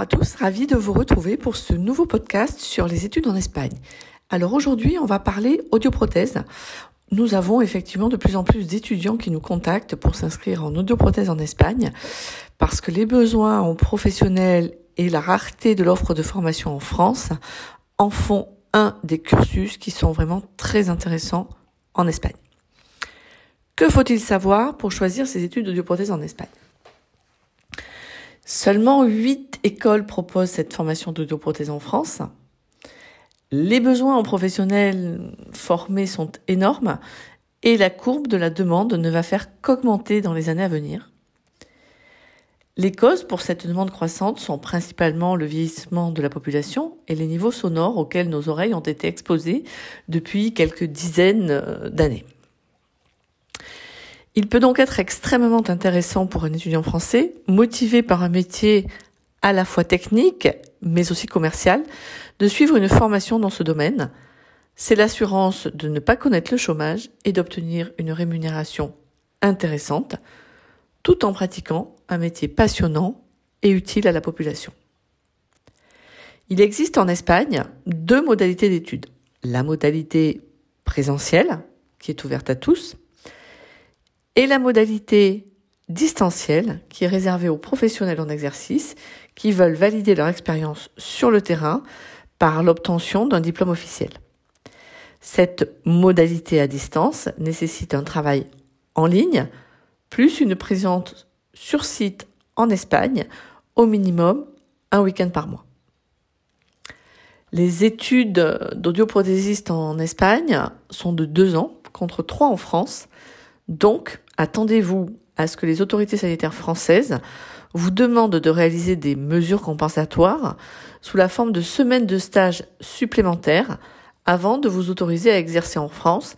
À tous, ravi de vous retrouver pour ce nouveau podcast sur les études en Espagne. Alors aujourd'hui, on va parler audioprothèse. Nous avons effectivement de plus en plus d'étudiants qui nous contactent pour s'inscrire en audioprothèse en Espagne parce que les besoins en professionnels et la rareté de l'offre de formation en France en font un des cursus qui sont vraiment très intéressants en Espagne. Que faut-il savoir pour choisir ces études d'audioprothèse en Espagne? Seulement 8 écoles proposent cette formation d'audioprothèse en France. Les besoins en professionnels formés sont énormes et la courbe de la demande ne va faire qu'augmenter dans les années à venir. Les causes pour cette demande croissante sont principalement le vieillissement de la population et les niveaux sonores auxquels nos oreilles ont été exposées depuis quelques dizaines euh, d'années. Il peut donc être extrêmement intéressant pour un étudiant français, motivé par un métier à la fois technique, mais aussi commercial, de suivre une formation dans ce domaine. C'est l'assurance de ne pas connaître le chômage et d'obtenir une rémunération intéressante, tout en pratiquant un métier passionnant et utile à la population. Il existe en Espagne deux modalités d'études. La modalité présentielle, qui est ouverte à tous, et la modalité distancielle qui est réservée aux professionnels en exercice qui veulent valider leur expérience sur le terrain par l'obtention d'un diplôme officiel. Cette modalité à distance nécessite un travail en ligne plus une présence sur site en Espagne, au minimum un week-end par mois. Les études d'audioprothésiste en Espagne sont de deux ans contre trois en France donc, attendez-vous à ce que les autorités sanitaires françaises vous demandent de réaliser des mesures compensatoires sous la forme de semaines de stage supplémentaires avant de vous autoriser à exercer en France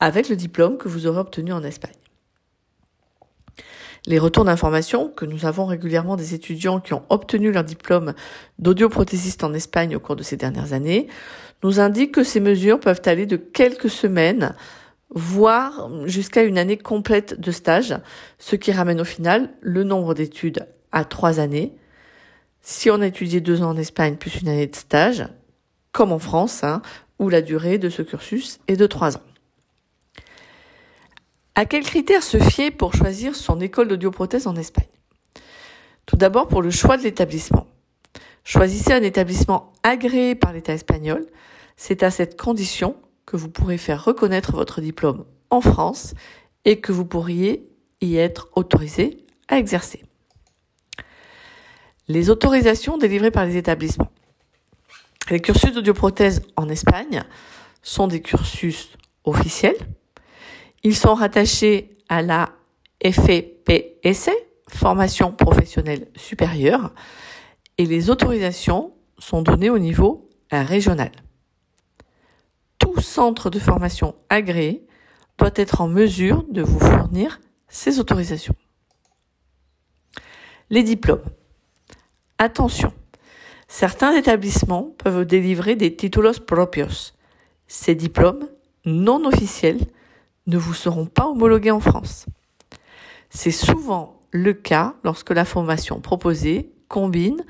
avec le diplôme que vous aurez obtenu en Espagne. Les retours d'information que nous avons régulièrement des étudiants qui ont obtenu leur diplôme d'audioprothésiste en Espagne au cours de ces dernières années nous indiquent que ces mesures peuvent aller de quelques semaines voire jusqu'à une année complète de stage, ce qui ramène au final le nombre d'études à trois années. Si on a étudié deux ans en Espagne plus une année de stage, comme en France, hein, où la durée de ce cursus est de trois ans. À quels critères se fier pour choisir son école d'audioprothèse en Espagne? Tout d'abord pour le choix de l'établissement. Choisissez un établissement agréé par l'État espagnol. C'est à cette condition que vous pourrez faire reconnaître votre diplôme en France et que vous pourriez y être autorisé à exercer. Les autorisations délivrées par les établissements. Les cursus d'audioprothèse en Espagne sont des cursus officiels. Ils sont rattachés à la FEPS, formation professionnelle supérieure, et les autorisations sont données au niveau régional centre de formation agréé doit être en mesure de vous fournir ces autorisations. Les diplômes. Attention, certains établissements peuvent délivrer des titulos propios. Ces diplômes non officiels ne vous seront pas homologués en France. C'est souvent le cas lorsque la formation proposée combine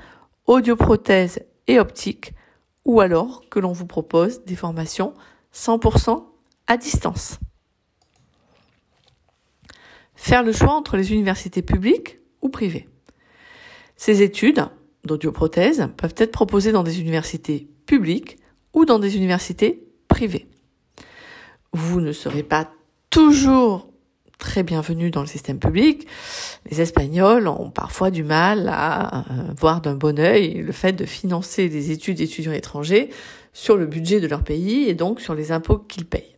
audioprothèse et optique ou alors que l'on vous propose des formations 100% à distance. Faire le choix entre les universités publiques ou privées. Ces études d'audioprothèse peuvent être proposées dans des universités publiques ou dans des universités privées. Vous ne serez pas toujours très bienvenu dans le système public. Les Espagnols ont parfois du mal à euh, voir d'un bon œil le fait de financer les études d'étudiants étrangers sur le budget de leur pays et donc sur les impôts qu'ils payent.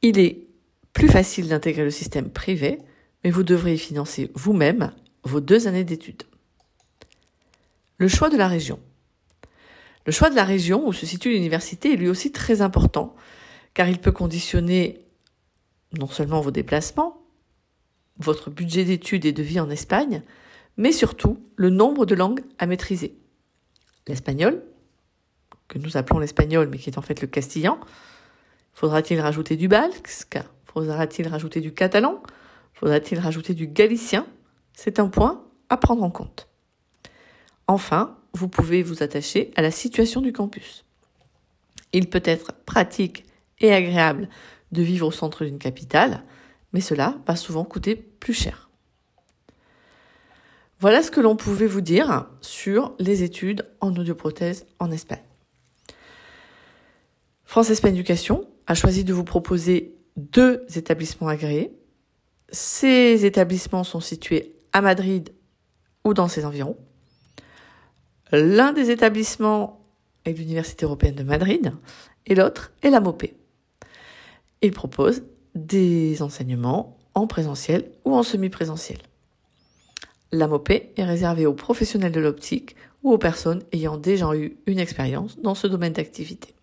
Il est plus facile d'intégrer le système privé, mais vous devrez financer vous-même vos deux années d'études. Le choix de la région. Le choix de la région où se situe l'université est lui aussi très important, car il peut conditionner non seulement vos déplacements, votre budget d'études et de vie en Espagne, mais surtout le nombre de langues à maîtriser. L'espagnol, que nous appelons l'espagnol, mais qui est en fait le castillan, faudra-t-il rajouter du basque Faudra-t-il rajouter du catalan? Faudra-t-il rajouter du galicien? C'est un point à prendre en compte. Enfin, vous pouvez vous attacher à la situation du campus. Il peut être pratique et agréable de vivre au centre d'une capitale, mais cela va souvent coûter plus cher. Voilà ce que l'on pouvait vous dire sur les études en audioprothèse en Espagne. France Espagne Éducation a choisi de vous proposer deux établissements agréés. Ces établissements sont situés à Madrid ou dans ses environs. L'un des établissements est l'Université européenne de Madrid et l'autre est la MOPE. Ils proposent des enseignements en présentiel ou en semi-présentiel. La MOPE est réservée aux professionnels de l'optique ou aux personnes ayant déjà eu une expérience dans ce domaine d'activité.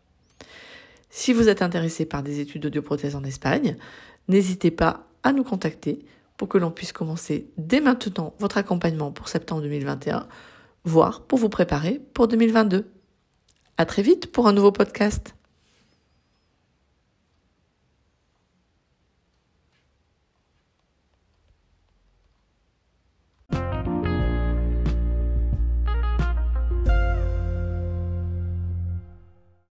Si vous êtes intéressé par des études d'audioprothèse en Espagne, n'hésitez pas à nous contacter pour que l'on puisse commencer dès maintenant votre accompagnement pour septembre 2021, voire pour vous préparer pour 2022. À très vite pour un nouveau podcast.